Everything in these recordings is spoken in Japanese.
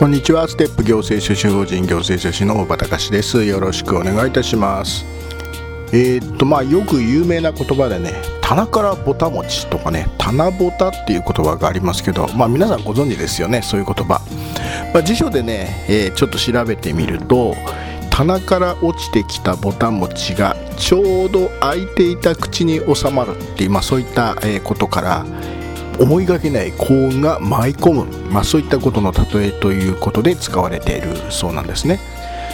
こんにちは。ステップ行政書士法人行政書士の大場隆です。よろしくお願いいたします。えー、っとまあよく有名な言葉でね棚からぼた餅とかね棚ぼたっていう言葉がありますけどまあ皆さんご存知ですよねそういう言葉、まあ、辞書でね、えー、ちょっと調べてみると棚から落ちてきたぼた餅がちょうど開いていた口に収まるっていう、まあ、そういったことから思いがけない幸運が舞い込む、まあ、そういったことの例えということで使われているそうなんですね。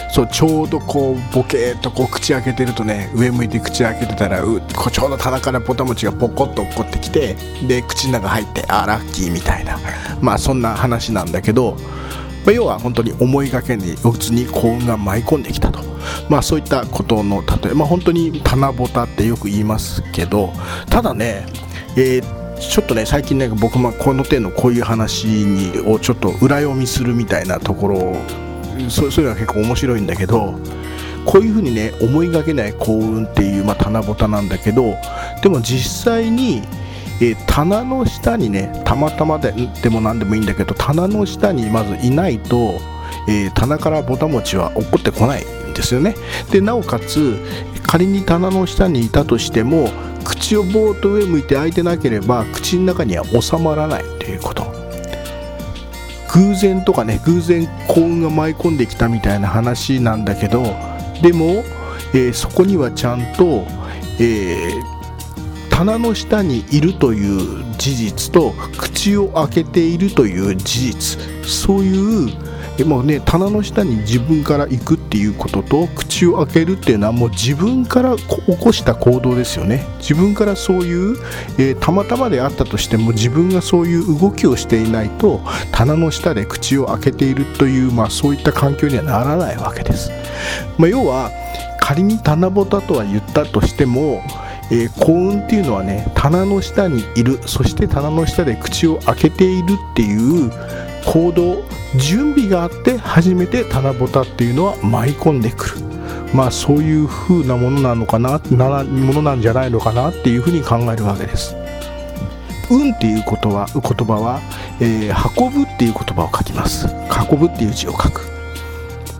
そうちょうどこうボケーっとこう口開けてるとね上向いて口開けてたらうこちょうど棚からポタ餅がポコッと落っこってきてで口の中入ってあラッキーみたいなまあそんな話なんだけど、まあ、要は本当に思いがけにうちに幸運が舞い込んできたと。まあそういったことの例えまあ本当に棚ぼたってよく言いますけどただねえー、ちょっとね最近ね僕もこの手のこういう話にをちょっと裏読みするみたいなところそうそういうのは結構面白いんだけどこういうふうにね思いがけない幸運っていう、まあ、棚ぼたなんだけどでも実際に、えー、棚の下にねたまたまででも何でもいいんだけど棚の下にまずいないと、えー、棚からぼた餅は落っこってこないんですよね。でなおかつ仮に棚の下にいたとしても口をぼーっと上向いて開いてなければ口の中には収まらないということ。偶然とかね偶然幸運が舞い込んできたみたいな話なんだけどでも、えー、そこにはちゃんと、えー、棚の下にいるという事実と口を開けているという事実そういうでもね棚の下に自分から行くっていうことと口を開けるっていうのはもう自分から起こした行動ですよね。自分からそういう、えー、たまたまであったとしても自分がそういう動きをしていないと棚の下で口を開けているという、まあ、そういった環境にはならないわけです、まあ、要は仮に棚ぼたとは言ったとしてもえー、幸運っていうのはね棚の下にいるそして棚の下で口を開けているっていう行動準備があって初めて棚ぼたっていうのは舞い込んでくる。まあそういう風なものなのかななものなんじゃないのかなっていうふうに考えるわけです。運っていうことは言葉は、えー、運ぶっていう言葉を書きます。運ぶっていう字を書く、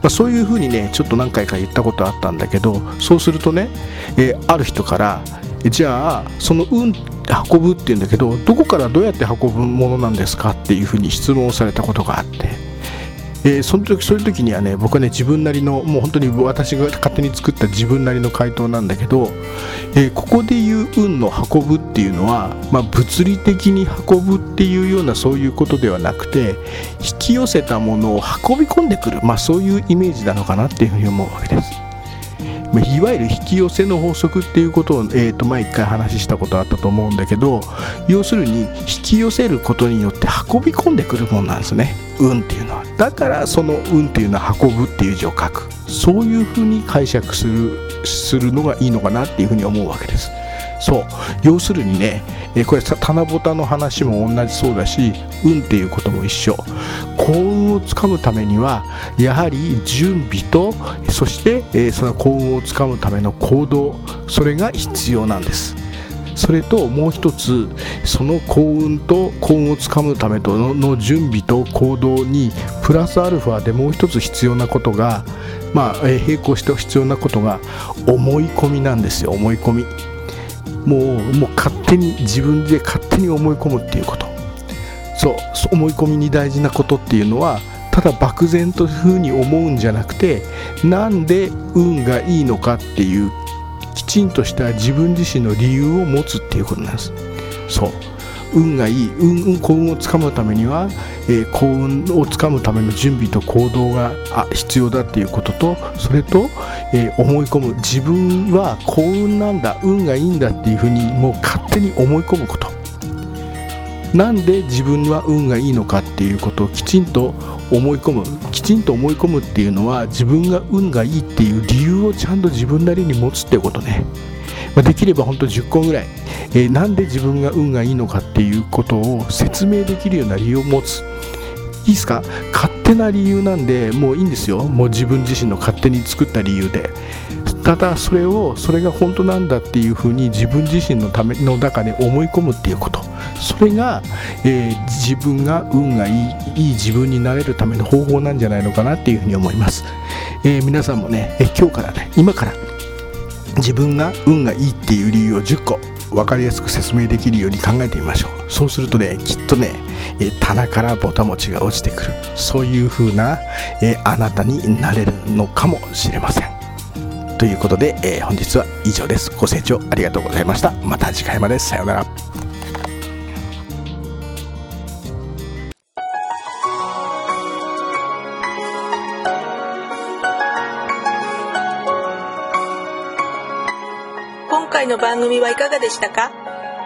まあ、そういうふうにねちょっと何回か言ったことあったんだけどそうするとね、えー、ある人からじゃあその運運ぶっていうんだけどどこからどうやって運ぶものなんですかっていうふうに質問をされたことがあって、えー、その時そういう時にはね僕はね自分なりのもう本当に私が勝手に作った自分なりの回答なんだけど、えー、ここでいう運の運ぶっていうのは、まあ、物理的に運ぶっていうようなそういうことではなくて引き寄せたものを運び込んでくる、まあ、そういうイメージなのかなっていうふうに思うわけです。いわゆる引き寄せの法則っていうことを、えー、と前一回話したことあったと思うんだけど要するに引き寄せることによって運び込んでくるもんなんですね。運っていうのは。だからその運っていうのは運ぶっていう字を書く。そういうふうに解釈するするのがいいのかなっていうふうに思うわけです。そう。要するにね、えこれ棚ぼたの話も同じそうだし運っていうことも一緒。幸運をつかむためにはやはり準備とそして、えその幸運をつかむための行動それが必要なんです。それともう一つその幸運と幸運をつかむためとの準備と行動にプラスアルファでもう一つ必要なことがまあ、並行して必要なことが思い込みなんですよ思い込み。もうもう勝手に自分で勝手に思い込むっていうこと。そう思い込みに大事なことっていうのはただ漠然というふうに思うんじゃなくてなんで運がいいのかっていうきちんとした自分自身の理由を持つっていうことなんです。そう。運がいい運幸運をつかむためには、えー、幸運をつかむための準備と行動が必要だっていうこととそれと、えー、思い込む自分は幸運なんだ運がいいんだっていうふうにもう勝手に思い込むこと。なんで自分は運がいいのかっていうことをきちんと思い込む。きちんと思い込むっていうのは自分が運がいいっていう理由をちゃんと自分なりに持つってことね、ま、できれば本当10個ぐらい、えー、なんで自分が運がいいのかっていうことを説明できるような理由を持つ。いいですか？勝手な理由なんでもういいんですよ。もう自分自身の勝手に作った理由で。ただそれをそれが本当なんだっていうふうに自分自身のための中で思い込むっていうこと。それが、えー、自分が運がいいいい自分になれるための方法なんじゃないのかなっていうふうに思います、えー、皆さんもね、え今日からね今から自分が運がいいっていう理由を10個分かりやすく説明できるように考えてみましょう。そうするとねきっとねえ棚からぼた餅が落ちてくるそういう風な、えあなたになれるのかもしれませんということで、え、本日は以上です。ご清聴ありがとうございました。また次回まで。さようなら。今回の番組はいかがでしたか？